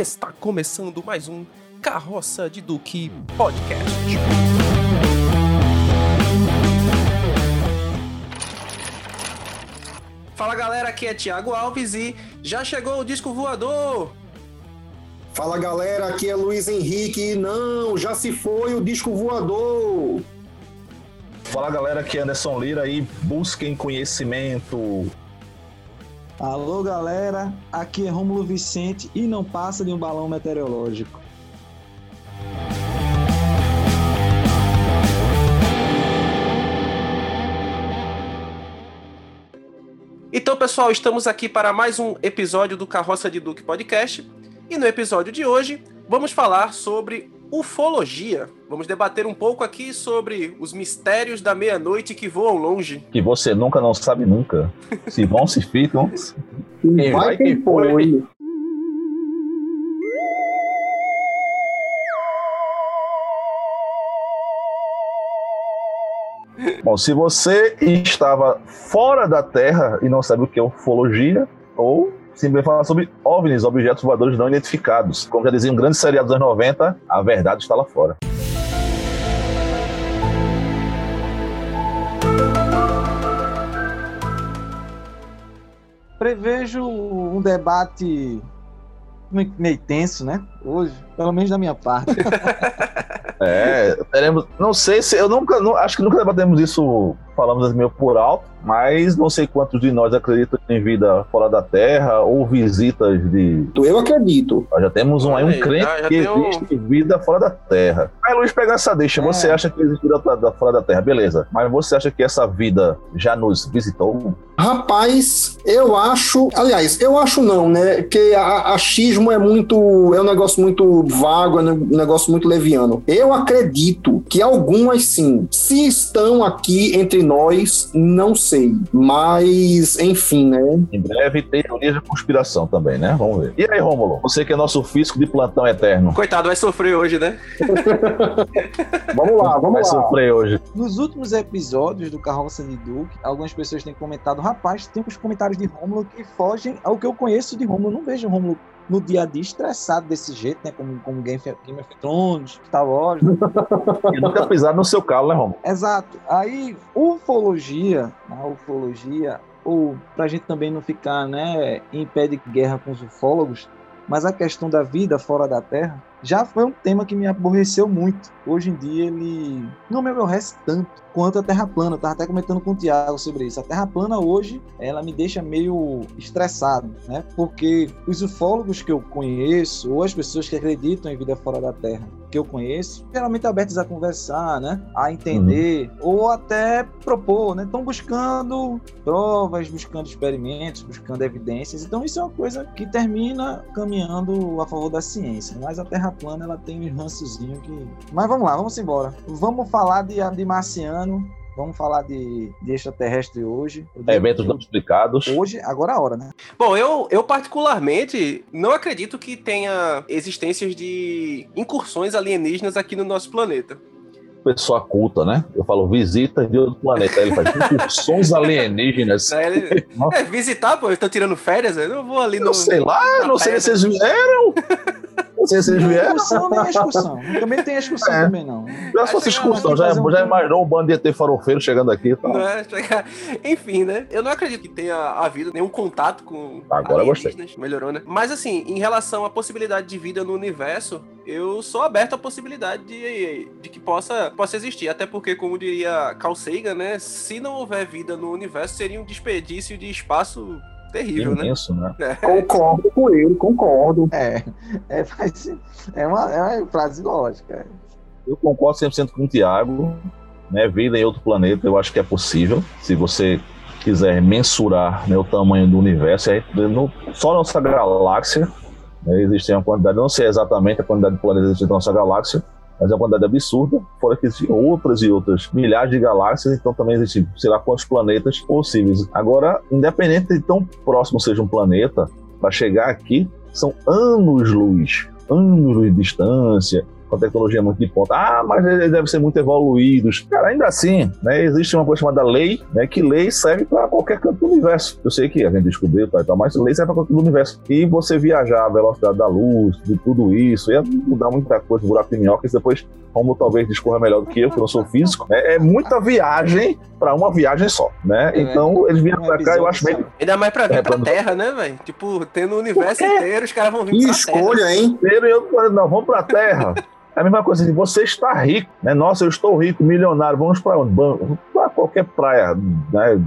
Está começando mais um Carroça de Duque Podcast. Fala galera, aqui é Thiago Alves e já chegou o disco voador! Fala galera, aqui é Luiz Henrique. Não, já se foi o disco voador. Fala galera, aqui é Anderson Lira e busquem conhecimento. Alô galera, aqui é Rômulo Vicente e não passa de um balão meteorológico. Então, pessoal, estamos aqui para mais um episódio do Carroça de Duque Podcast. E no episódio de hoje, vamos falar sobre ufologia. Vamos debater um pouco aqui sobre os mistérios da meia-noite que voam longe. Que você nunca não sabe nunca. Se vão, se ficam. Quem vai, quem foi. Bom, se você estava fora da Terra e não sabe o que é ufologia, ou simplesmente falar sobre OVNIs, objetos voadores não identificados. Como já dizia um grande seriado dos anos 90, a verdade está lá fora. Prevejo um debate meio meio tenso, né? Hoje, pelo menos da minha parte. É, teremos. Não sei se. Eu nunca. Não, acho que nunca debatemos isso, falamos assim meio por alto, mas não sei quantos de nós acreditam em vida fora da Terra ou visitas de. Eu acredito. Nós já temos um, aí um crente já- já que tem um- existe vida fora da Terra. Aí, Luiz, pega essa deixa. É. Você acha que existe vida fora da- fora da Terra? Beleza. Mas você acha que essa vida já nos visitou? Rapaz, eu acho. Aliás, eu acho não, né? Que a- achismo é muito. É um negócio muito vago, é um negócio muito leviano. Eu acredito que algumas sim. Se estão aqui entre nós, não sei. Mas, enfim, né? Em breve, teorias de conspiração também, né? Vamos ver. E aí, Rômulo? Você que é nosso físico de plantão eterno. Coitado, vai sofrer hoje, né? Vamos lá, Vai vamos lá. sofrer hoje. Nos últimos episódios do Carroça de Duke, algumas pessoas têm comentado, rapaz, tem uns comentários de Rômulo que fogem ao que eu conheço de Rômulo. Não vejo Rômulo no dia a dia estressado desse jeito, né? Como, como Game, of- Game of Thrones, Star Wars. né? E nunca pisaram no seu calo, né, Rômulo? Exato. Aí, ufologia, a ufologia, ou pra gente também não ficar né, em pé de guerra com os ufólogos, mas a questão da vida fora da Terra já foi um tema que me aborreceu muito. Hoje em dia ele não me aborrece tanto quanto a Terra plana. Eu tava até comentando com o Tiago sobre isso. A Terra plana hoje, ela me deixa meio estressado, né? Porque os ufólogos que eu conheço, ou as pessoas que acreditam em vida fora da Terra que eu conheço, geralmente abertos a conversar, né? A entender, ou até propor, né? Estão buscando provas, buscando experimentos, buscando evidências. Então isso é uma coisa que termina caminhando a favor da ciência. Mas a Terra plana, ela tem um rançozinho que... Mas vamos lá, vamos embora. Vamos falar de, de marciano, vamos falar de, de extraterrestre hoje. Digo- Eventos não explicados. Hoje, agora é a hora, né? Bom, eu, eu particularmente não acredito que tenha existências de incursões alienígenas aqui no nosso planeta. Pessoa culta, né? Eu falo visitas de outro planeta. Aí Ele faz incursões alienígenas. Né? Ele- É, visitar, pô, eu tô tirando férias, eu não vou ali no. Eu sei lá, não sei se vocês vieram. Não sei se Nem vieram. excursão, nem excursão. Também tem excursão É. também, não. Já se fosse excursão, já, um- já imaginou um bando de ET farofeiro chegando aqui e tal. Não é? Enfim, né? Eu não acredito que tenha havido nenhum contato com Agora eu gostei. Melhorou, né? Mas assim, em relação à possibilidade de vida no universo, eu sou aberto à possibilidade de, de que possa, possa existir. Até porque, como diria Carl Sagan, né? Se não houver vida no universo, seria um desperdício de espaço terrível, né? Imenso, né? Concordo com ele, concordo. É, é, é, uma, é uma frase lógica. Eu concordo 100% com o Tiago. Né? Vida em outro planeta, eu acho que é possível. Se você quiser mensurar né, o tamanho do universo, é, no, só nossa galáxia né, existe uma quantidade, não sei exatamente a quantidade de planetas na nossa galáxia, mas é uma quantidade absurda. Fora que existem outras e outras milhares de galáxias, então também existem, sei lá, quantos planetas possíveis. Agora, independente de tão próximo seja um planeta, para chegar aqui, são anos-luz, anos-luz de distância. Com a tecnologia muito de ponta. Ah, mas eles devem ser muito evoluídos. Cara, ainda assim, né, existe uma coisa chamada lei, né, que lei serve para qualquer canto do universo. Eu sei que a gente descobriu e tal, mas lei serve para qualquer canto do universo. E você viajar a velocidade da luz, de tudo isso, ia mudar muita coisa, buraco de minhoca, e depois, como talvez discorra melhor do que eu, que eu não sou físico, né, é muita viagem para uma viagem só, né? É, então, eles vieram para cá, eu acho bem... Ainda mais para vir é, pra Terra, né, velho? Tipo, tendo o universo inteiro, os caras vão vir que pra escolha, terra. hein? Eu, não, vamos pra Terra. É a mesma coisa assim, você está rico, né? Nossa, eu estou rico, milionário, vamos para onde? Para qualquer praia, né?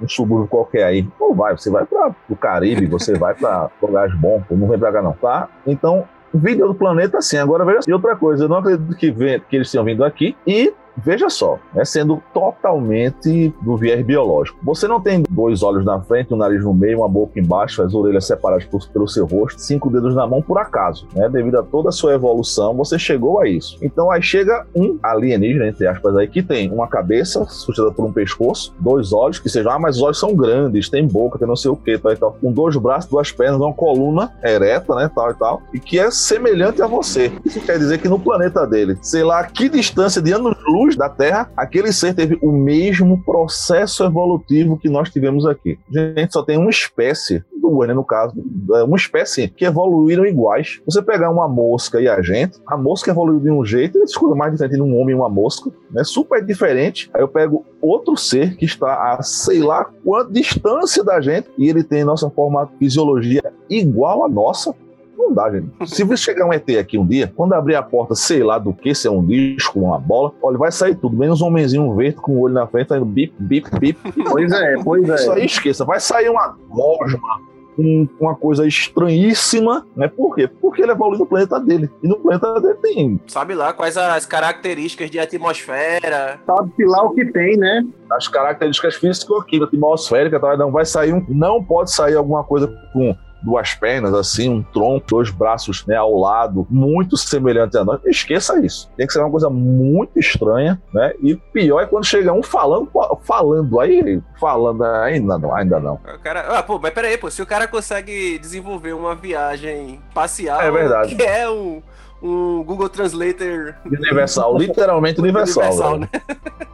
Um subúrbio qualquer aí. Não vai, você vai para o Caribe, você vai para lugares bons, não vem para cá não, tá? Então, vida do planeta sim. Agora veja e outra coisa, eu não acredito que, vem, que eles tenham vindo aqui e Veja só, né, sendo totalmente do viés biológico. Você não tem dois olhos na frente, um nariz no meio, uma boca embaixo, as orelhas separadas por, pelo seu rosto, cinco dedos na mão por acaso. Né? Devido a toda a sua evolução, você chegou a isso. Então aí chega um alienígena, entre aspas, aí, que tem uma cabeça sustentada por um pescoço, dois olhos, que sejam, ah, mas os olhos são grandes, tem boca, tem não sei o que, tal e tal, com dois braços, duas pernas, uma coluna ereta, né, tal e tal, e que é semelhante a você. Isso quer dizer que no planeta dele, sei lá, que distância de anos-luz luz da Terra, aquele ser teve o mesmo processo evolutivo que nós tivemos aqui. A gente só tem uma espécie, duas, né, no caso, é, uma espécie que evoluíram iguais. Você pegar uma mosca e a gente, a mosca evoluiu de um jeito, isso coisa mais diferente de um homem e uma mosca, né? Super diferente. Aí eu pego outro ser que está a sei lá quanta distância da gente e ele tem nossa forma fisiologia igual à nossa, não dá, gente. Se você chegar um ET aqui um dia, quando abrir a porta, sei lá do que, se é um disco, uma bola, olha, vai sair tudo, menos um homenzinho verde com o olho na frente, indo bip, bip, bip. Pois é, pois é. Isso aí esqueça. Vai sair uma gosma, um, uma coisa estranhíssima, né? Por quê? Porque ele evoluiu no planeta dele. E no planeta dele tem. Sabe lá quais as características de atmosfera. Sabe lá o que tem, né? As características físico-químicas, atmosférica, tá? não vai sair um. Não pode sair alguma coisa com duas pernas, assim, um tronco, dois braços né, ao lado, muito semelhante a nós. Esqueça isso. Tem que ser uma coisa muito estranha, né? E pior é quando chega um falando, falando, aí, falando, ainda não, ainda não. O cara, ah, pô, mas peraí, pô, se o cara consegue desenvolver uma viagem espacial, é verdade. que é um um Google Translator universal, literalmente universal. universal né?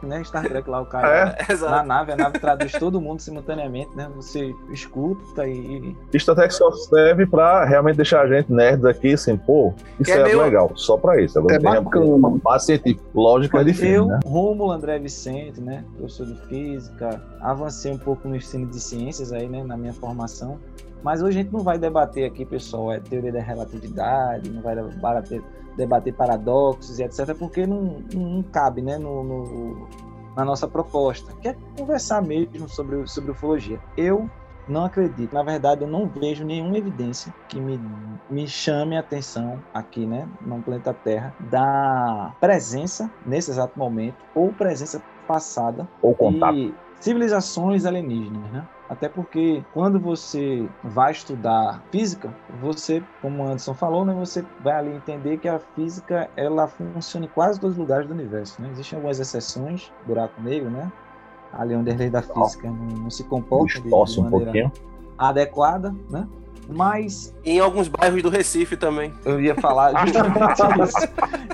né? Star Trek lá, o cara é? na nave, a nave traduz todo mundo simultaneamente, né? Você escuta e. Star Trek só serve pra realmente deixar a gente nerd aqui, assim, pô, isso é, é meio... legal, só pra isso. Agora é tem uma base científica, lógica de filme. Eu, né? Rômulo André Vicente, né? Professor de física, avancei um pouco no ensino de ciências aí, né? Na minha formação. Mas hoje a gente não vai debater aqui, pessoal, é teoria da relatividade, não vai debater, debater paradoxos e etc., porque não, não cabe né, no, no, na nossa proposta, que é conversar mesmo sobre, sobre ufologia. Eu não acredito. Na verdade, eu não vejo nenhuma evidência que me, me chame a atenção aqui, né, no planeta Terra, da presença, nesse exato momento, ou presença passada ou contato. de civilizações alienígenas, né? Até porque quando você vai estudar física, você, como o Anderson falou, né, você vai ali entender que a física ela funciona em quase todos os lugares do universo. Né? Existem algumas exceções, buraco negro, né? Ali onde a lei da física não, não se comporta de, de maneira um adequada, né? Mas. Em alguns bairros do Recife também. Eu ia falar justamente isso.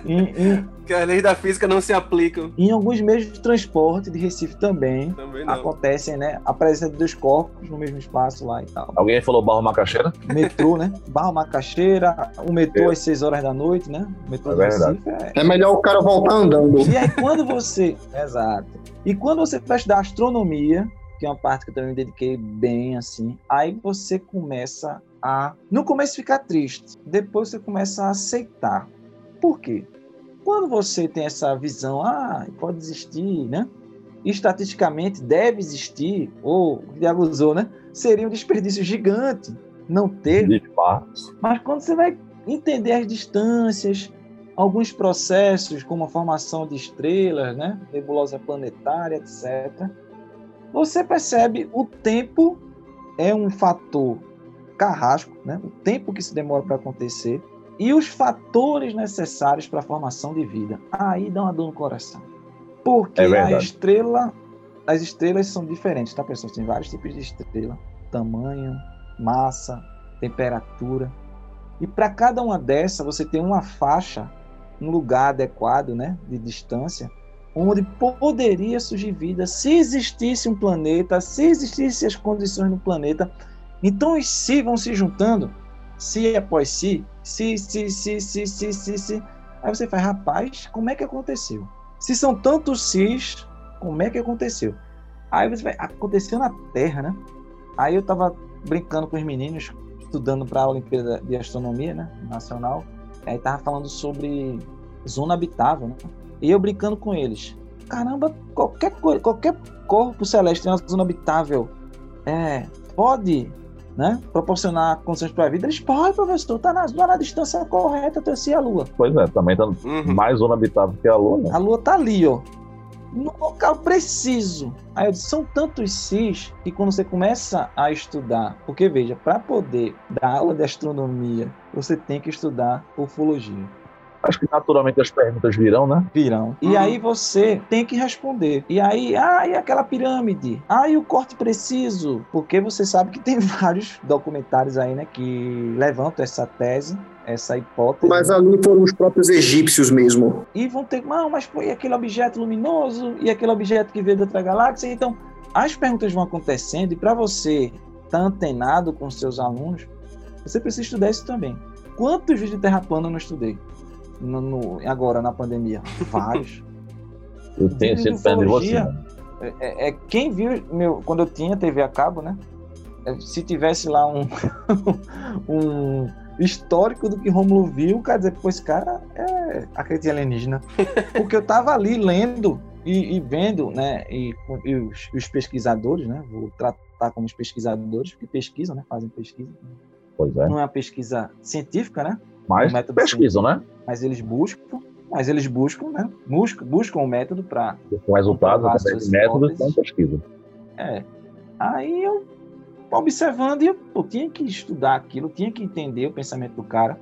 Em, em, que as leis da física não se aplicam. Em alguns meios de transporte de Recife também, também acontecem, né? A presença de dois corpos no mesmo espaço lá e tal. Alguém falou Barro Macaxeira? Metrô, né? Barro Macaxeira, o metrô é. às 6 horas da noite, né? O metrô é do Recife é... é melhor o cara voltar andando. E aí quando você. Exato. E quando você vai estudar astronomia, que é uma parte que eu também me dediquei bem assim. Aí você começa a. No começo ficar triste, depois você começa a aceitar. Por quê? Quando você tem essa visão, ah, pode existir, né? Estatisticamente deve existir, ou usou, né? Seria um desperdício gigante não ter. Mas quando você vai entender as distâncias, alguns processos, como a formação de estrelas, né? nebulosa planetária, etc., você percebe o tempo é um fator carrasco, né? o tempo que se demora para acontecer, e os fatores necessários para a formação de vida. Aí dá uma dor no coração. Porque é a estrela, as estrelas são diferentes, tá, pessoal? Tem vários tipos de estrela: tamanho, massa, temperatura. E para cada uma dessas, você tem uma faixa um lugar adequado, né, de distância, onde poderia surgir vida se existisse um planeta, se existissem as condições no planeta. Então os si vão se juntando, si após si, si, si, si, si, si, si, si. Aí você faz, rapaz, como é que aconteceu? Se são tantos sis, como é que aconteceu? Aí você vai, aconteceu na Terra, né? Aí eu tava brincando com os meninos, estudando para a Olimpíada de Astronomia, né, nacional. Aí tava falando sobre zona habitável, né? E eu brincando com eles. Caramba, qualquer qualquer corpo celeste tem uma zona habitável, é, pode, né, proporcionar condições para a vida. Eles podem, professor, tá na, na distância correta, torcer a Lua. Pois é, também tá uhum. mais zona habitável que a Lua, né? A Lua tá ali, ó no local preciso. Aí eu disse, são tantos cis que quando você começa a estudar, porque veja, para poder dar aula de astronomia, você tem que estudar ufologia. Acho que naturalmente as perguntas virão, né? Virão. E uhum. aí você tem que responder. E aí, ah, e aquela pirâmide? Ah, e o corte preciso? Porque você sabe que tem vários documentários aí, né, que levantam essa tese essa hipótese. Mas ali foram os próprios egípcios mesmo. E vão ter, não, mas foi aquele objeto luminoso e aquele objeto que veio de outra galáxia. Então, as perguntas vão acontecendo e para você estar tá antenado com seus alunos, você precisa estudar isso também. Quantos vídeos de terra plana eu não estudei? No, no, agora, na pandemia? Vários. eu tenho sido fã de você. É, é, é, quem viu meu quando eu tinha TV a cabo, né? É, se tivesse lá um, um histórico do que Romulo viu, quer dizer, pô, esse cara é acredita alienígena. Porque eu tava ali lendo e, e vendo, né, e, e os, os, pesquisadores, né, vou tratar como os pesquisadores, que pesquisam, né, fazem pesquisa. Pois é. Não é uma pesquisa científica, né? Mas um pesquisam, né? Mas eles buscam, mas eles buscam, né? Buscam, buscam um método para. Com resultados através de métodos, então pesquisa. É. Aí eu observando e eu, eu tinha que estudar aquilo, tinha que entender o pensamento do cara,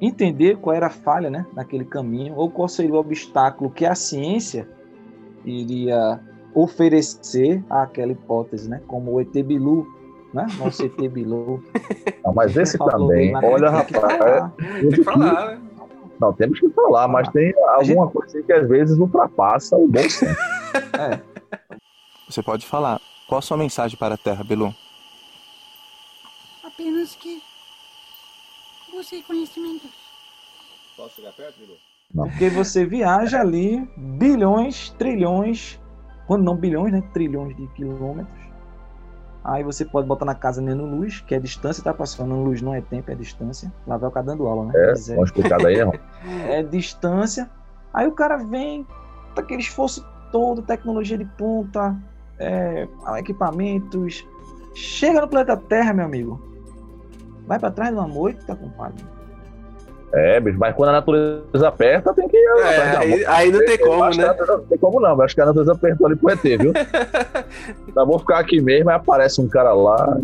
entender qual era a falha né, naquele caminho, ou qual seria o obstáculo que a ciência iria oferecer àquela hipótese, né? Como o ET Bilu, né? Nosso ET Bilu. Não, mas esse também, olha, rapaz, tem que falar, né? Não, temos que falar, mas tem alguma gente... coisa que às vezes ultrapassa o bom senso. É. Você pode falar. Qual a sua mensagem para a Terra, Bilu? apenas que busque conhecimentos. Posso chegar perto, Bilu? Porque você viaja ali bilhões, trilhões, quando não bilhões, né? Trilhões de quilômetros. Aí você pode botar na casa luz, que é distância, tá passando luz, não é tempo, é distância. Lá vai o cara dando aula, né? É, Mas é, explicado aí, não. é distância. Aí o cara vem, tá aquele esforço todo, tecnologia de ponta, é, equipamentos. Chega no planeta Terra, meu amigo. Vai para trás de uma moita, compadre. É, bicho, mas quando a natureza aperta, tem que ir. É, aí, aí, não tem como, né? Não tem como não, acho que a natureza apertou ali pro ET, viu? então vou ficar aqui mesmo, aí aparece um cara lá.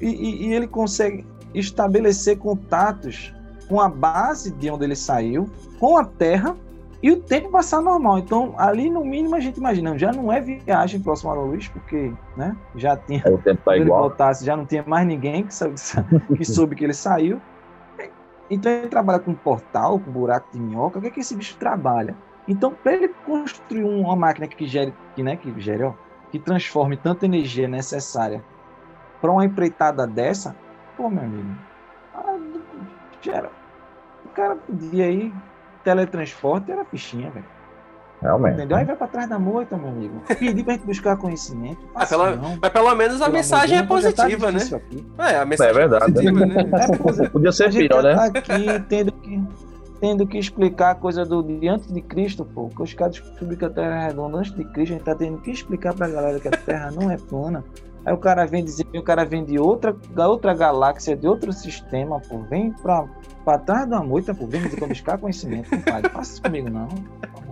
E, e, e, ele consegue estabelecer contatos com a base de onde ele saiu, com a Terra e o tempo passar normal. Então, ali no mínimo a gente imagina, já não é viagem próxima à luz, porque né, já tinha. O tempo tá igual. ele voltasse, já não tinha mais ninguém que, sabe, que soube que ele saiu. Então ele trabalha com portal, com buraco de minhoca. O que é que esse bicho trabalha? Então, para ele construir uma máquina que gere, que, né, que gere, ó, que transforme tanta energia necessária para uma empreitada dessa, pô, meu amigo, ah, gera. O cara podia aí teletransporte era fichinha, velho. Realmente. Entendeu? Aí vai pra trás da moita, meu amigo. Pedir pra gente buscar conhecimento. Ah, pela, mas pelo menos a mensagem é positiva, né? É, a mensagem é, verdade, é positiva, né? É, Podia ser pior, né? Tá aqui tendo que, tendo que explicar a coisa do diante de Cristo, pô. Que os caras descobriram que a Terra é redonda antes de Cristo, a gente tá tendo que explicar pra galera que a Terra não é plana. Aí o cara vem dizer que o cara vem de outra, da outra galáxia, de outro sistema, pô. Vem pra Pra trás da moita, pô, vem me buscar conhecimento, compadre. Faça isso comigo, não.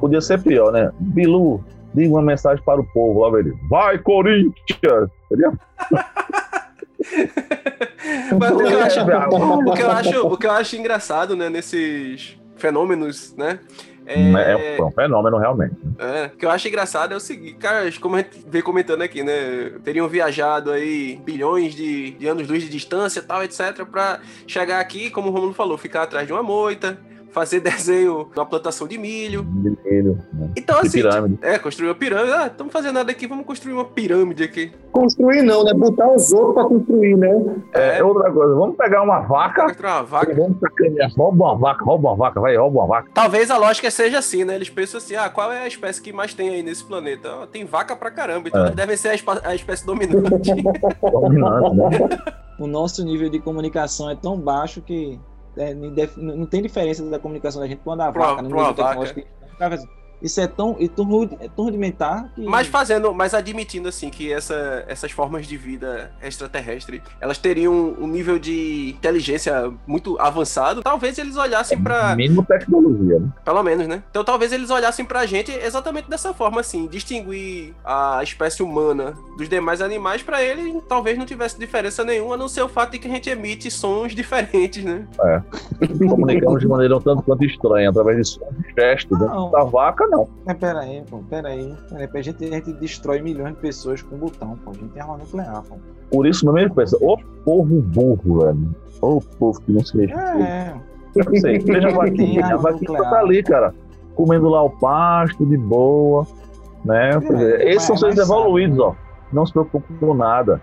Podia ser pior, né? Bilu, diga uma mensagem para o povo, lá, velho. Vai, Corinthians! Seria? Mas o que, eu acho, o, que eu acho, o que eu acho engraçado, né, nesses fenômenos, né, é, é um fenômeno, realmente. É, o que eu acho engraçado é o seguinte, cara, como a gente vem comentando aqui, né? Teriam viajado aí bilhões de, de anos-luz de distância tal, etc., para chegar aqui, como o Romulo falou, ficar atrás de uma moita, fazer desenho na plantação de milho. Milho, né? Então, assim, pirâmide. é, construir uma pirâmide. Ah, estamos fazendo nada aqui, vamos construir uma pirâmide aqui. Construir não, né? Botar os outros pra construir, né? É, outra coisa, vamos pegar uma vaca, Construir uma vaca. vamos sacanear, rouba uma vaca, rouba uma vaca, vai, rouba uma vaca. Talvez a lógica seja assim, né? Eles pensam assim, ah, qual é a espécie que mais tem aí nesse planeta? Ah, tem vaca pra caramba, então É. devem ser a, espa- a espécie dominante. Dominante, né? O nosso nível de comunicação é tão baixo que é, não tem diferença da comunicação da gente quando a Pra- vaca, no pra uma nível tecnológico. Cara, Isso é tão, e tão, é tão rudimentar que. mas fazendo, mas admitindo assim que essa, essas formas de vida extraterrestre, elas teriam um nível de inteligência muito avançado, talvez eles olhassem pra. Mínimo tecnologia, né? Pelo menos, né? Então talvez eles olhassem pra gente exatamente dessa forma, assim, distinguir a espécie humana dos demais animais, pra ele talvez não tivesse diferença nenhuma, a não ser o fato de que a gente emite sons diferentes, né? Comunicamos de maneira um tanto quanto estranha, através de sons de gestos. Não. da vaca, não. Mas peraí, pô, peraí. a, gente, a gente destrói milhões de pessoas com um botão, pô. A gente tem arma nuclear, pô. Por isso, mesmo ele pensa, ô povo burro, velho. Ô povo que não se respeita. É, Eu sei, veja a vaquinha. A tá ali, cara. Comendo lá o pasto, de boa. Né? É, esses são seres evoluídos, ó. Não se preocupam com nada.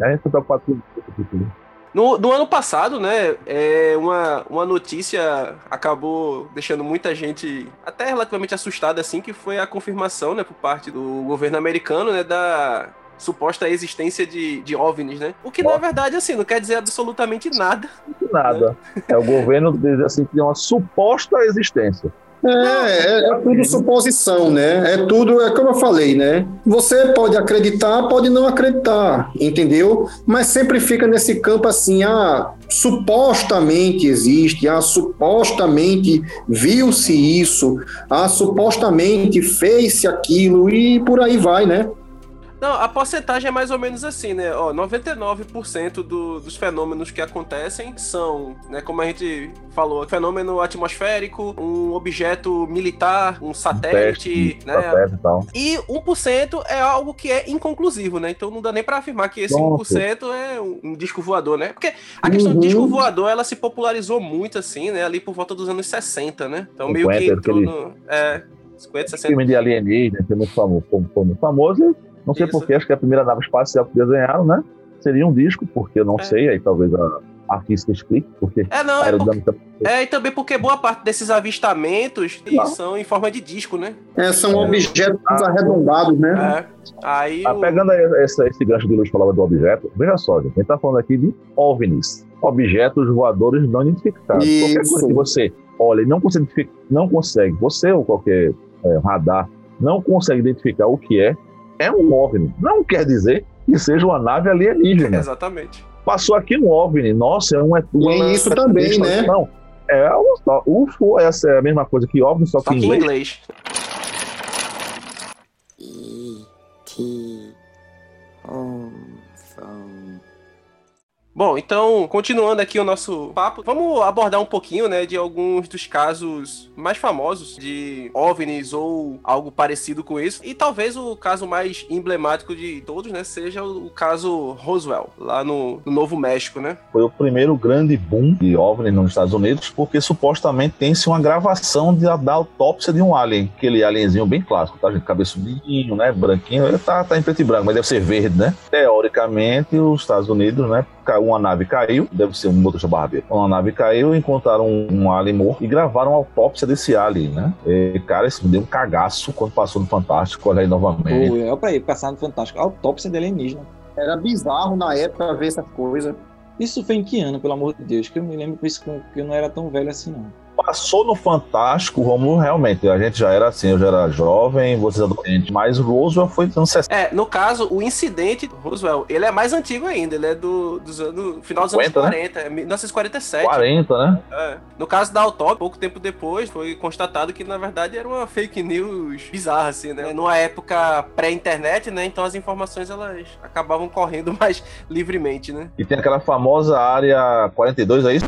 A gente tá preocupado com tudo. No, no ano passado, né, é, uma, uma notícia acabou deixando muita gente até relativamente assustada, assim, que foi a confirmação, né, por parte do governo americano, né, da suposta existência de, de OVNIs, né? O que, na Nossa. verdade, assim, não quer dizer absolutamente nada. Nada. É o governo diz assim que tem uma suposta existência. É, é, é tudo suposição, né? É tudo, é como eu falei, né? Você pode acreditar, pode não acreditar, entendeu? Mas sempre fica nesse campo assim, ah, supostamente existe, ah, supostamente viu-se isso, ah, supostamente fez-se aquilo e por aí vai, né? Não, a porcentagem é mais ou menos assim, né? Ó, 99% do, dos fenômenos que acontecem são, né, como a gente falou, fenômeno atmosférico, um objeto militar, um satélite, Teste, né? satélite e tal. E 1% é algo que é inconclusivo, né? Então não dá nem pra afirmar que esse Pronto. 1% é um, um disco voador, né? Porque a questão do Uhum. disco voador, ela se popularizou muito, assim, né? Ali por volta dos anos 60, né? Então meio 50, que entrou aquele- no... É, 50, 60... Filme de alienígena, que é muito famoso, muito famoso. Não sei porquê, acho que a primeira nave espacial que desenharam, né? Seria um disco, porque eu não É. sei, aí talvez a a física explique, porque É, não, é porque É, e também porque boa parte desses avistamentos Não. são em forma de disco, né? É, são objetos arredondados, né? É. Aí Ah, o- pegando aí esse, esse gancho de Luiz falava do objeto, veja só, gente, a gente tá falando aqui de OVNIs, objetos voadores não identificados. Qualquer Isso. coisa que você olha e não consegue, não consegue, você ou qualquer é, radar, não consegue identificar o que é, é um OVNI. Não quer dizer que seja uma nave alienígena. Exatamente. Passou aqui um OVNI, nossa, é um... é um E isso também, né? Não, é só. UFO, essa é a mesma coisa que OVNI, só que Só em que em inglês. inglês. Bom, então, continuando aqui o nosso papo, vamos abordar um pouquinho, né, de alguns dos casos mais famosos de OVNIs ou algo parecido com isso. E talvez o caso mais emblemático de todos, né, seja o caso Roswell, lá no, no Novo México, né? foi o primeiro grande boom de OVNI nos Estados Unidos, porque supostamente tem-se uma gravação de, da autópsia de um alien, aquele alienzinho bem clássico, tá, gente? Cabeçudinho, né? Branquinho, ele tá, tá em preto e branco, mas deve ser verde, né? Teoricamente, os Estados Unidos, né? Uma nave caiu, deve ser um motorista barbeiro. Uma nave caiu, encontraram um, um alien morto e gravaram a autópsia desse alien, né? E, cara, isso me deu um cagaço quando passou no Fantástico, olha aí novamente. Pô, é pra ir, passar no Fantástico. Autópsia de alienígena. Era bizarro na época ver essas coisas. Isso foi em que ano, pelo amor de Deus? Que eu me lembro isso que eu não era tão velho assim, não. Passou no Fantástico, Romulo, realmente. A gente já era assim, eu já era jovem, vocês adolescentes. Mas Roswell foi nos anos 60. É, no caso, o incidente Roswell, ele é mais antigo ainda, ele é do, dos anos, final dos anos 50, né? 40, é 1947. 40, né? É. No caso da autópsia, pouco tempo depois, foi constatado que na verdade era uma fake news bizarra, assim, né? Numa época pré-internet, né? Então as informações elas acabavam correndo mais livremente, né? E tem aquela famosa área 42, é isso?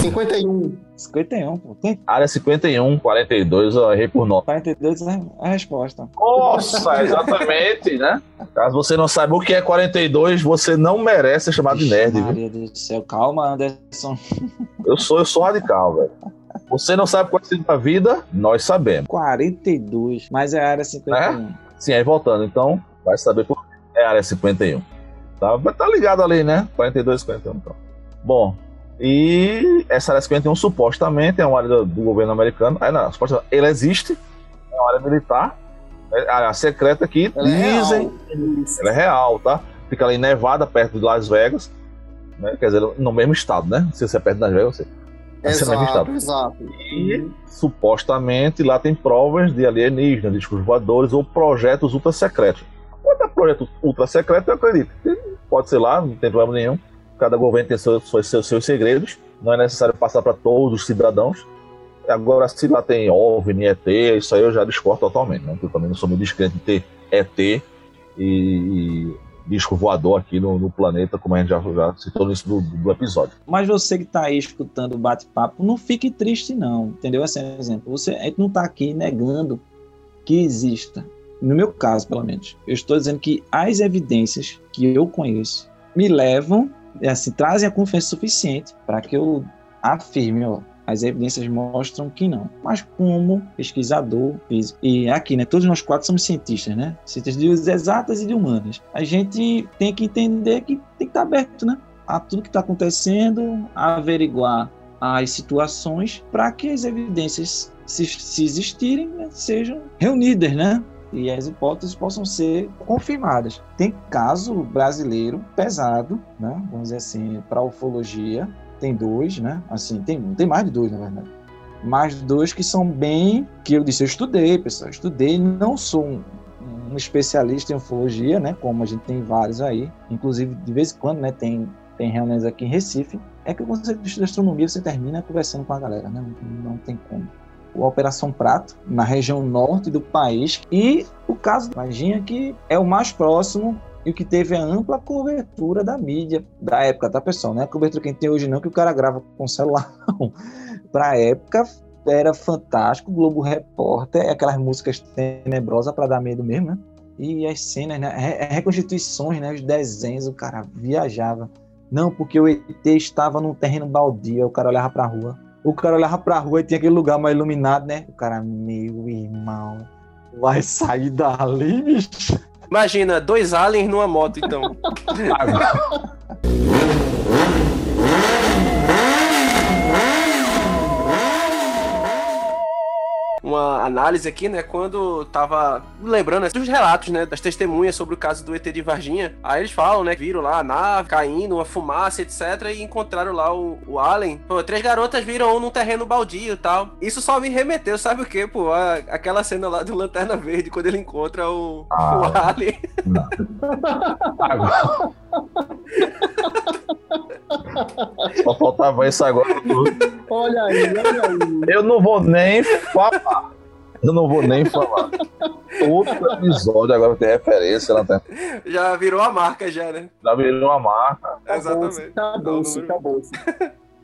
51. 51, pô. Tem Área 51, 42, eu errei por nome. 42 é a resposta. Nossa, exatamente, né? Caso você não saiba o que é 42, você não merece ser chamado de nerd, viu? Maria do céu, calma, Anderson. Eu sou, eu sou radical, velho. Você não sabe qual é sentido da vida? Nós sabemos. 42, mas é a área 51. Sim, aí voltando, então, vai saber por que é a área 51. Tá, tá ligado ali, né? 42, 51, então. Bom, e essa área 51 supostamente é uma área do, do governo americano. Aí não, supostamente, ele existe, é uma área militar, é a área secreta que Ela é dizem real. ela é real, tá? Fica ali em Nevada, perto de Las Vegas, né? Quer dizer, no mesmo estado, né? Se você é perto de Las Vegas, você. É Exato, exato. E supostamente lá tem provas de alienígenas, discos voadores ou projetos ultra secretos. Quanto a projeto ultra secreto, eu acredito. Pode ser lá, não tem problema nenhum. Cada governo tem seus, seus, seus, segredos. Não é necessário passar para todos os cidadãos. Agora, se lá tem OVNI, ET, isso aí eu já discordo totalmente. Né? Porque eu também não sou muito descrente de ter ET e, e disco voador aqui no, no planeta, como a gente já, já citou no do, do episódio. Mas você que tá aí escutando o bate-papo, não fique triste, não. Entendeu? Assim, por exemplo, você, a gente não tá aqui negando que exista. No meu caso, pelo menos. Eu estou dizendo que as evidências que eu conheço me levam, assim, trazem a confiança suficiente para que eu afirme, ó, as evidências mostram que não. Mas como pesquisador físico, e aqui, né, todos nós quatro somos cientistas, né? Cientistas de exatas e de humanas. A gente tem que entender que tem que estar aberto, né? A tudo que está acontecendo, averiguar as situações para que as evidências, se, se existirem, né, sejam reunidas, né? E as hipóteses possam ser confirmadas. Tem caso brasileiro pesado, né? Vamos dizer assim, para ufologia, tem dois, né? Assim, tem, tem mais de dois, na verdade. Mais dois que são bem. que eu disse, eu estudei, pessoal, estudei, não sou um, um especialista em ufologia, né? Como a gente tem vários aí. Inclusive, de vez em quando, né? Tem, tem reuniões aqui em Recife. É que o conceito de astronomia você termina conversando com a galera, né? Não tem como. A Operação Prato, na região norte do país. E o caso da Varginha, que é o mais próximo e o que teve a ampla cobertura da mídia da época, tá, pessoal? Não é a cobertura que a gente tem hoje, não, que o cara grava com celular, não. Pra época, era fantástico. Globo Repórter, aquelas músicas tenebrosas para dar medo mesmo, né? E as cenas, né? Re- reconstituições, né? Os desenhos, o cara viajava. Não, porque o ET estava num terreno baldio, o cara olhava pra rua. O cara olhava pra rua e tinha aquele lugar mais iluminado, né? O cara, meu irmão, vai sair dali, bicho. Imagina, dois aliens numa moto, então. análise aqui, né? Quando tava lembrando dos relatos, né? Das testemunhas sobre o caso do ET de Varginha. Aí eles falam, né? que Viram lá a nave caindo, uma fumaça, etc. E encontraram lá o, o Alien. Pô, três garotas viram um num terreno baldio e tal. Isso só me remeteu, sabe o quê? Pô, a- aquela cena lá do Lanterna Verde, quando ele encontra o, Ah. o Alien. Agora... Só faltava isso agora. Olha aí, olha aí. Eu não vou nem falar. Eu não vou nem falar. Outro episódio agora tem referência, né? Já virou a marca, já, né? Já virou uma marca. Exatamente. Acabou-se, acabou-se.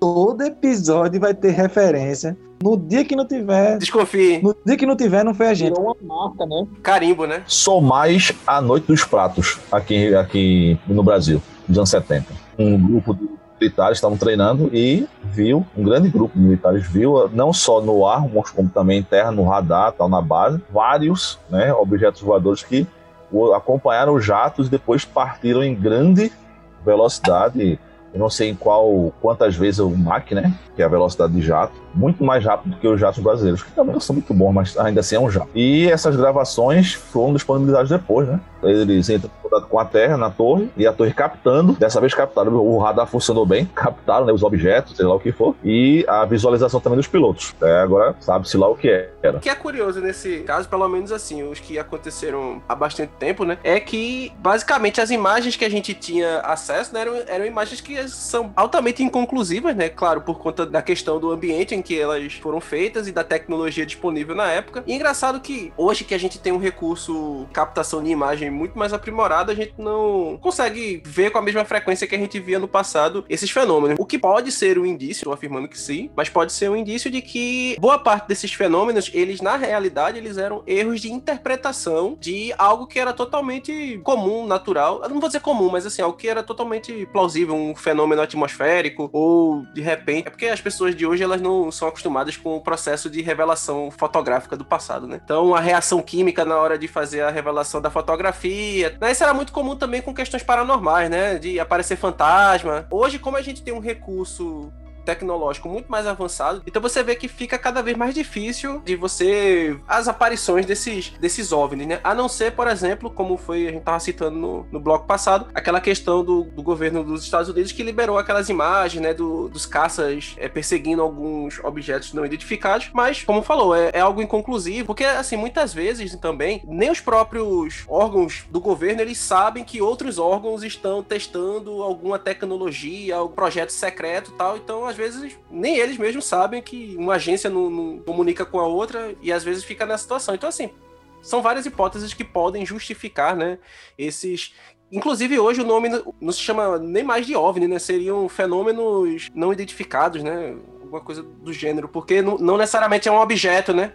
Todo episódio vai ter referência. No dia que não tiver, Desconfie. no dia que não tiver, não foi a gente. Virou uma marca, né? Carimbo, né? Sou mais a Noite dos Pratos aqui, aqui no Brasil, nos anos 70. Um grupo de militares estavam treinando e viu, um grande grupo de militares viu, não só no ar, como também em terra, no radar, tal, na base, vários né, objetos voadores que acompanharam os jatos e depois partiram em grande velocidade. Eu não sei em qual, quantas vezes o Mach, né? Que é a velocidade de jato. Muito mais rápido do que os jatos brasileiros, que também não são muito bons, mas ainda assim é um jato. E essas gravações foram disponibilizadas depois, né? Eles entram em contato com a Terra na torre e a torre captando. Dessa vez captaram. O radar funcionou bem, captaram né, os objetos, sei lá o que for. E a visualização também dos pilotos. É, agora sabe-se lá o que era. O que é curioso nesse caso, pelo menos assim, os que aconteceram há bastante tempo, né? É que basicamente as imagens que a gente tinha acesso né, eram, eram imagens que são altamente inconclusivas, né? Claro, por conta da questão do ambiente em que elas foram feitas e da tecnologia disponível na época. E engraçado que hoje que a gente tem um recurso captação de imagem muito mais aprimorado, a gente não consegue ver com a mesma frequência que a gente via no passado esses fenômenos. O que pode ser um indício, estou afirmando que sim, mas pode ser um indício de que boa parte desses fenômenos, eles na realidade, eles eram erros de interpretação de algo que era totalmente comum, natural. Eu não vou dizer comum, mas assim, algo que era totalmente plausível, um fenômeno atmosférico ou de repente, é porque as pessoas de hoje elas não são acostumadas com o processo de revelação fotográfica do passado, né? Então, a reação química na hora de fazer a revelação da fotografia, né? Isso era muito comum também com questões paranormais, né? De aparecer fantasma. Hoje, como a gente tem um recurso tecnológico muito mais avançado. Então você vê que fica cada vez mais difícil de você as aparições desses desses OVNIs, né? A não ser, por exemplo, como foi a gente tava citando no, no bloco passado, aquela questão do, do governo dos Estados Unidos que liberou aquelas imagens, né, do, dos caças é, perseguindo alguns objetos não identificados, mas como falou, é, é algo inconclusivo, porque assim, muitas vezes também nem os próprios órgãos do governo eles sabem que outros órgãos estão testando alguma tecnologia, algum projeto secreto, tal. Então, às vezes nem eles mesmos sabem que uma agência não, não comunica com a outra e às vezes fica nessa situação. Então, assim, são várias hipóteses que podem justificar, né, esses Inclusive, hoje o nome não se chama nem mais de OVNI, né? Seriam fenômenos não identificados, né? Alguma coisa do gênero, porque não, necessariamente é um objeto, né?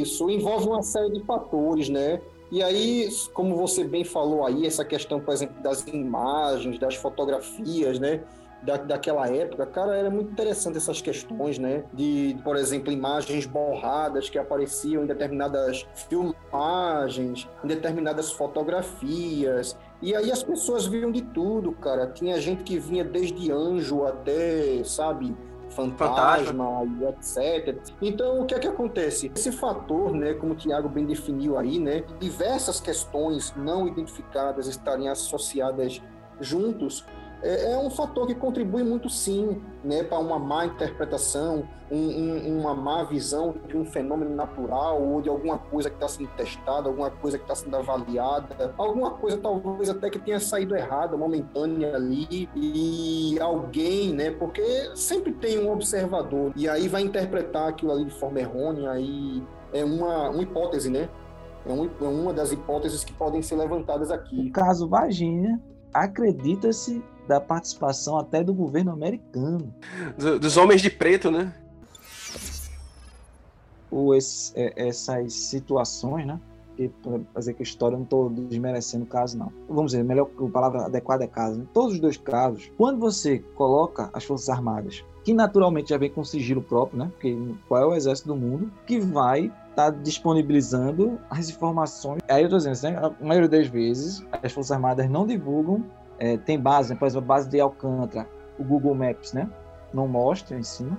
Isso, envolve uma série de fatores, né? E aí, como você bem falou aí, essa questão, por exemplo, das imagens, das fotografias, né? Da, daquela época, cara, era muito interessante essas questões, né? De, por exemplo, imagens borradas que apareciam em determinadas filmagens, em determinadas fotografias. E aí as pessoas viam de tudo, cara. Tinha gente que vinha desde anjo até, sabe, fantasma, e etc. Então, o que é que acontece? Esse fator, né, como o Tiago bem definiu aí, né, diversas questões não identificadas estarem associadas juntos, é, é, um fator que contribui muito sim né, para uma má interpretação, um, um, uma má visão de um fenômeno natural ou de alguma coisa que está sendo testada, alguma coisa que está sendo avaliada, alguma coisa talvez até que tenha saído errada, momentânea ali, e alguém, né, porque sempre tem um observador, e aí vai interpretar aquilo ali de forma errônea, aí é uma, uma hipótese, né? É, um, é uma das hipóteses que podem ser levantadas aqui. No caso Varginha, acredita-se da participação até do governo americano. Do, dos homens de preto, né? Ou esse, é, essas situações, né? Que, para fazer que a história, não estou desmerecendo o caso, não. Vamos dizer, melhor a palavra adequada é caso. Em né? todos os dois casos, quando você coloca as Forças Armadas, que naturalmente já vem com sigilo próprio, né? Porque qual é o exército do mundo que vai estar tá disponibilizando as informações. Aí eu estou dizendo, né? a maioria das vezes as Forças Armadas não divulgam é, tem base, né? por exemplo, a base de Alcântara, o Google Maps, né? Não mostra em cima,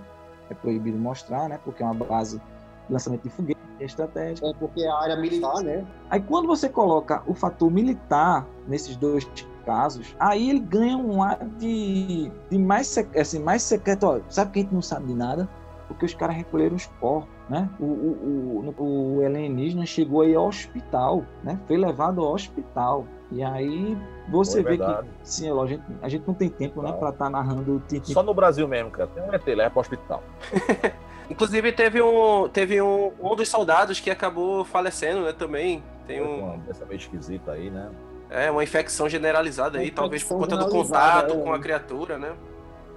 é proibido mostrar, né? Porque é uma base de lançamento de foguete estratégica. É porque é a área militar, né? Aí quando você coloca o fator militar nesses dois casos, aí ele ganha um ar de, de mais, assim, mais secreto. Ó, sabe que a gente não sabe de nada? Porque os caras recolheram os corpos, né? O, o, o, o alienígena chegou aí ao hospital, né? Foi levado ao hospital. E aí você Foi vê verdade. que, sim, é a gente, a gente não tem tempo, né, para estar tá narrando. Só no Brasil mesmo, cara. Tem um ET, leva para o hospital. Inclusive teve um teve um, um dos soldados que acabou falecendo, né, também. Tem um uma doença meio esquisita aí, né? É, uma infecção generalizada aí, talvez por conta do contato é. com a criatura, né?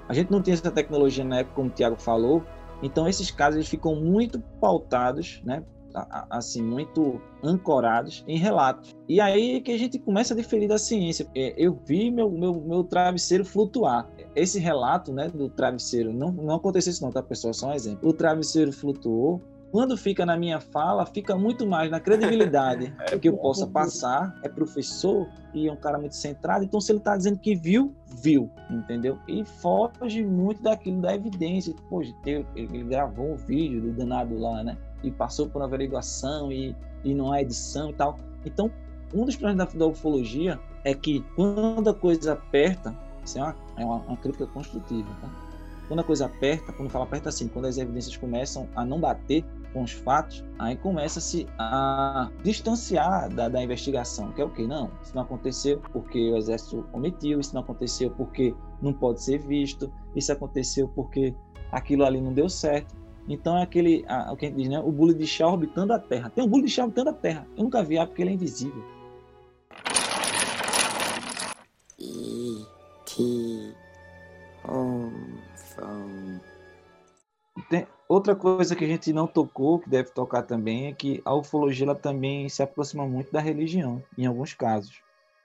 A gente não tinha essa tecnologia na época, como o Thiago falou, então esses casos eles ficam muito pautados, né, assim, muito ancorados em relatos. E aí que a gente começa a diferir da ciência. Eu vi meu, meu, meu travesseiro flutuar. Esse relato né, do travesseiro, não, não aconteceu isso não, tá, pessoal? Só um exemplo. O travesseiro flutuou, quando fica na minha fala, fica muito mais na credibilidade é que eu possa passar. É professor e é um cara muito centrado, então se ele está dizendo que viu, viu, entendeu? E foge muito daquilo da evidência. Poxa, ele gravou um vídeo do danado lá, né? E passou por uma averiguação e, e não há edição e tal. Então, um dos problemas da, da ufologia é que quando a coisa aperta, isso é uma, é uma, uma crítica construtiva, tá? Quando a coisa aperta, quando fala aperta assim, quando as evidências começam a não bater com os fatos, aí começa-se a distanciar da, da, investigação, que é o que? Não, isso não aconteceu porque o exército omitiu, isso não aconteceu porque não pode ser visto, isso aconteceu porque aquilo ali não deu certo. Então é aquele, a, o que a gente diz, né? O bule de chá orbitando a Terra. Tem um bule de chá orbitando a Terra. Eu nunca vi, ah, porque ele é invisível. E.T. Tem, outra coisa que a gente não tocou, que deve tocar também, é que a ufologia ela também se aproxima muito da religião, em alguns casos.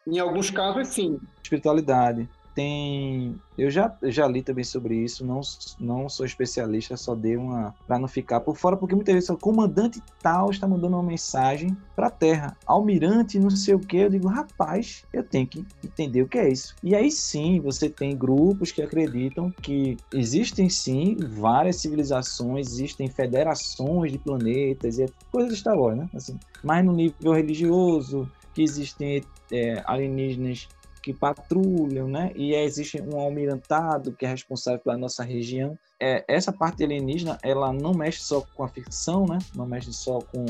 Em alguns casos, sim. Espiritualidade. Tem. Eu já, já li também sobre isso, não, não sou especialista, só dei uma. para não ficar por fora, porque muitas vezes o comandante tal está mandando uma mensagem para a Terra, almirante, não sei o que. Eu digo, rapaz, eu tenho que entender o que é isso. E aí sim, você tem grupos que acreditam que existem sim várias civilizações, existem federações de planetas, e coisas de Star Wars, né? Assim, mas no nível religioso, que existem é, alienígenas que patrulham, né? E existe um almirantado que é responsável pela nossa região. É, essa parte alienígena, ela não mexe só com a ficção, né? Não mexe só com,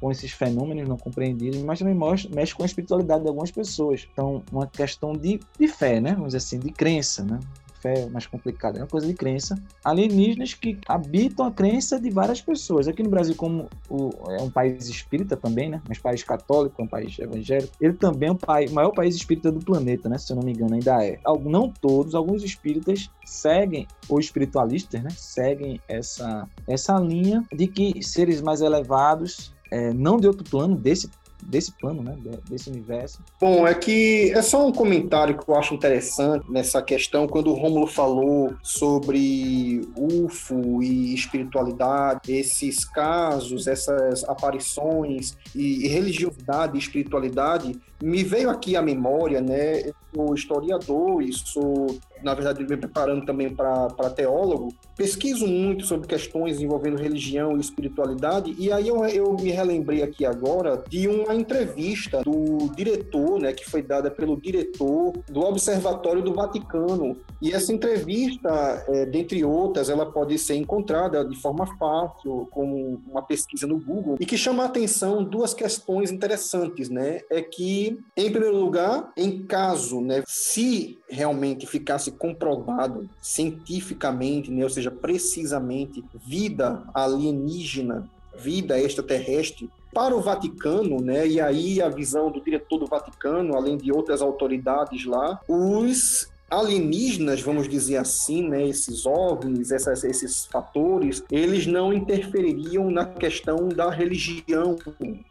com esses fenômenos não compreendidos, mas também mexe, com a espiritualidade de algumas pessoas. Então, uma questão de, de fé, né? Vamos dizer assim, de crença, né? Fé mais complicada, é uma coisa de crença. Alienígenas que habitam a crença de várias pessoas. Aqui no Brasil, como o, é um país espírita também, né? Mas país católico, um país evangélico, ele também é o país, maior país espírita do planeta, né? Se eu não me engano, ainda é. Não todos, alguns espíritas seguem, ou espiritualistas, né? Seguem essa, essa linha de que seres mais elevados é, não de outro plano, desse desse plano, né, desse universo. Bom, é que é só um comentário que eu acho interessante nessa questão quando o Rômulo falou sobre UFO e espiritualidade, esses casos, essas aparições e, religiosidade e espiritualidade, me veio aqui à memória, né? Eu sou historiador e sou na verdade, me preparando também para teólogo, pesquiso muito sobre questões envolvendo religião e espiritualidade, e aí eu, eu me relembrei aqui agora de uma entrevista do diretor, né, que foi dada pelo diretor do Observatório do Vaticano. E essa entrevista, é, dentre outras, ela pode ser encontrada de forma fácil, como uma pesquisa no Google, e que chama a atenção duas questões interessantes, né? É que, em primeiro lugar, em caso, né, se realmente ficasse comprovado cientificamente, né, ou seja, precisamente, vida alienígena, vida extraterrestre, para o Vaticano, né, e aí a visão do diretor do Vaticano, além de outras autoridades lá, os alienígenas, vamos dizer assim, né, esses OVNIs, essas, esses fatores, eles não interfeririam na questão da religião,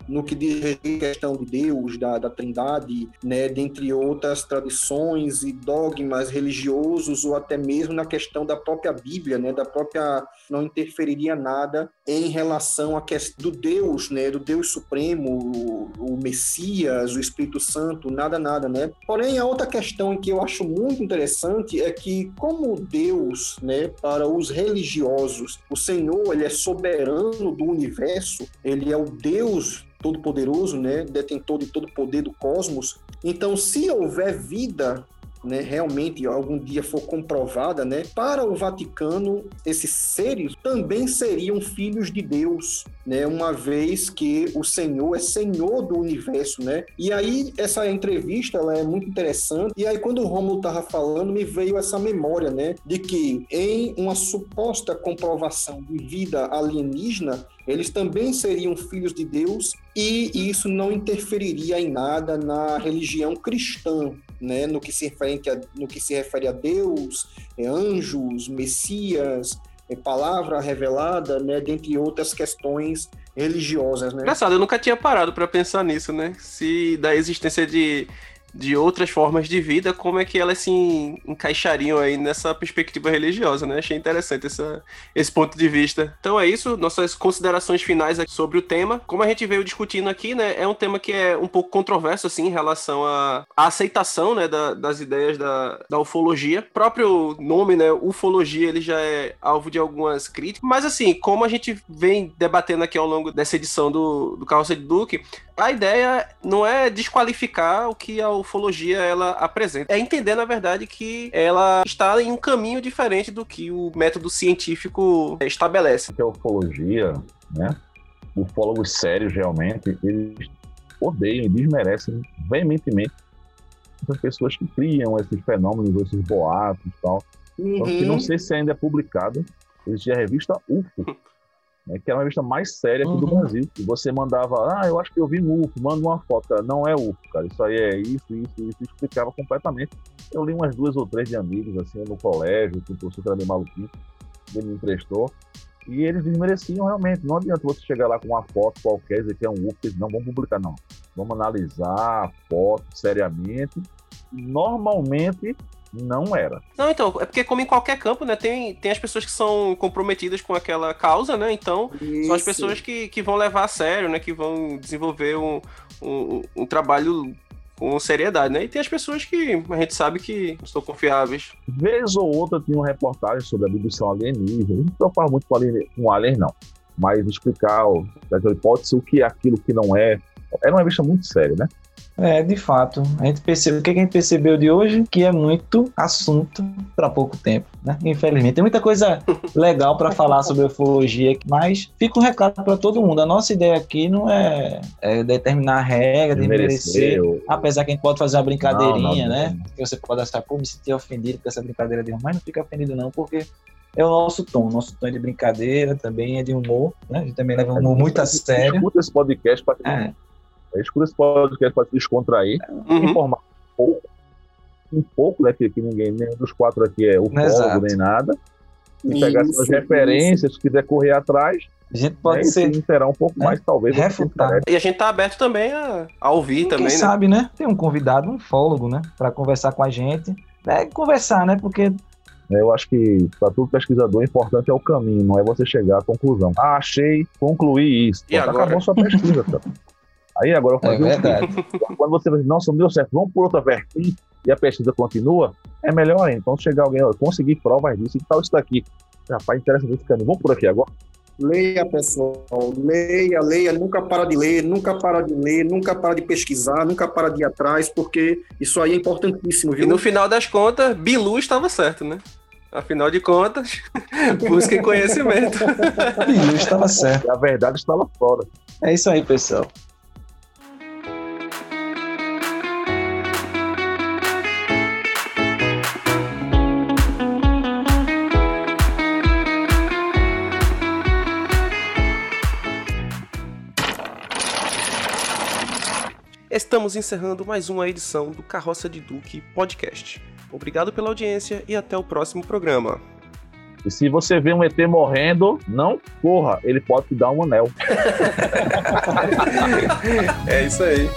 no que diz respeito à questão de Deus, da, da trindade, né, dentre outras tradições e dogmas religiosos, ou até mesmo na questão da própria Bíblia, né, da própria, não interferiria nada em relação à questão do Deus, né, do Deus Supremo, o, o Messias, o Espírito Santo, nada, nada, né. Porém, a outra questão que eu acho muito interessante é que, como Deus, né, para os religiosos, o Senhor, ele é soberano do universo, ele é o Deus todo-poderoso, né, detentor de todo o poder do cosmos. Então, se houver vida né, realmente algum dia for comprovada, né, para o Vaticano, esses seres também seriam filhos de Deus, né, uma vez que o Senhor é Senhor do universo, né? E aí essa entrevista ela é muito interessante. E aí quando o Romulo estava falando, me veio essa memória, né, de que em uma suposta comprovação de vida alienígena, eles também seriam filhos de Deus e isso não interferiria em nada na religião cristã, né, no que se refere a, no que se refere a Deus, é, anjos, Messias, é, palavra revelada, né, dentre outras questões religiosas, né? Engraçado, eu nunca tinha parado para pensar nisso, né? Se da existência de de outras formas de vida, como é que elas se encaixariam aí nessa perspectiva religiosa, né? Achei interessante essa, esse ponto de vista. Então é isso, nossas considerações finais sobre o tema. Como a gente veio discutindo aqui, né, é um tema que é um pouco controverso, assim, em relação à, à aceitação, né, da, das ideias da, da ufologia. O próprio nome, né, ufologia, ele já é alvo de algumas críticas, mas assim, como a gente vem debatendo aqui ao longo dessa edição do, do Carroça de Duque, a ideia não é desqualificar o que a ufologia ela apresenta, é entender na verdade que ela está em um caminho diferente do que o método científico estabelece. Que a ufologia, né? Ufólogos sérios realmente, eles odeiam e desmerecem veementemente essas pessoas que criam esses fenômenos, esses boatos e tal. Uhum. Então, que não sei se ainda é publicado, existe a revista UFO, né, que era uma revista mais séria aqui uhum. do Brasil. E você mandava, ah, eu acho que eu vi um UFO, manda uma foto. Cara, não é UFO, cara, isso aí é isso, isso, isso. Explicava completamente. Eu li umas duas ou três de amigos, assim, no colégio, que o professor era meio maluquinho, ele me emprestou. E eles desmereciam realmente. Não adianta você chegar lá com uma foto qualquer dizer que é um UFO, não vamos publicar, não. Vamos analisar a foto seriamente. Normalmente não era. Não, então, é porque como em qualquer campo, né, tem, tem as pessoas que são comprometidas com aquela causa, né, então são as pessoas que, que vão levar a sério, né, que vão desenvolver um, um, um trabalho com seriedade, né? E tem as pessoas que a gente sabe que são confiáveis. Vez ou outra tinha uma reportagem sobre a abdução alienígena. A gente não fala muito com alien, com alien não. Mas explicar daquela hipótese o que é aquilo que não é. Era uma revista muito séria, né? É, de fato. A gente percebe, o que a gente percebeu de hoje? Que é muito assunto para pouco tempo, né? Infelizmente. Tem muita coisa legal para falar sobre ufologia, mas fica um recado para todo mundo. A nossa ideia aqui não é, é determinar a regra, de merecer, apesar que a gente pode fazer uma brincadeirinha, não, não, né? Que você pode achar, pô, me sentir ofendido com essa brincadeira de mas não fica ofendido não, porque é o nosso tom. Nosso tom é de brincadeira, também é de humor, né? A gente também leva o humor muito a sério. Escuta esse podcast para é. A escuta esse podcast para se descontrair, uhum. informar um pouco, um pouco, né? Que, que ninguém, nenhum dos quatro aqui é o fogo nem nada. E isso, pegar suas referências, se quiser correr atrás. A gente pode né, ser. Será um pouco é, mais, talvez. Refutar. E a gente tá aberto também a, a ouvir Quem também, né? sabe, né? Tem um convidado, um fólogo, né? Para conversar com a gente. É conversar, né? Porque eu acho que para todo pesquisador, o importante é o caminho, não é você chegar à conclusão. Ah, achei, concluí isso. E Pô, agora? Acabou sua pesquisa, cara. Aí agora eu é verdade. Quando você diz, nossa, não deu certo, vamos por outra vertente e a pesquisa continua, é melhor ainda. Então, chegar alguém, ó, conseguir provas disso e tal, isso daqui. Rapaz, interessa desse caminho, vamos por aqui agora. Leia, pessoal, leia, leia, nunca para de ler, nunca para de ler, nunca para de pesquisar, nunca para de ir atrás, porque isso aí é importantíssimo, viu? E no final das contas, Bilu estava certo, né? Afinal de contas, busquem conhecimento. Bilu estava certo. A verdade estava fora. É isso aí, pessoal. Estamos encerrando mais uma edição do Carroça de Duque Podcast. Obrigado pela audiência e até o próximo programa. E se você vê um ET morrendo, não corra, ele pode te dar um anel. é isso aí.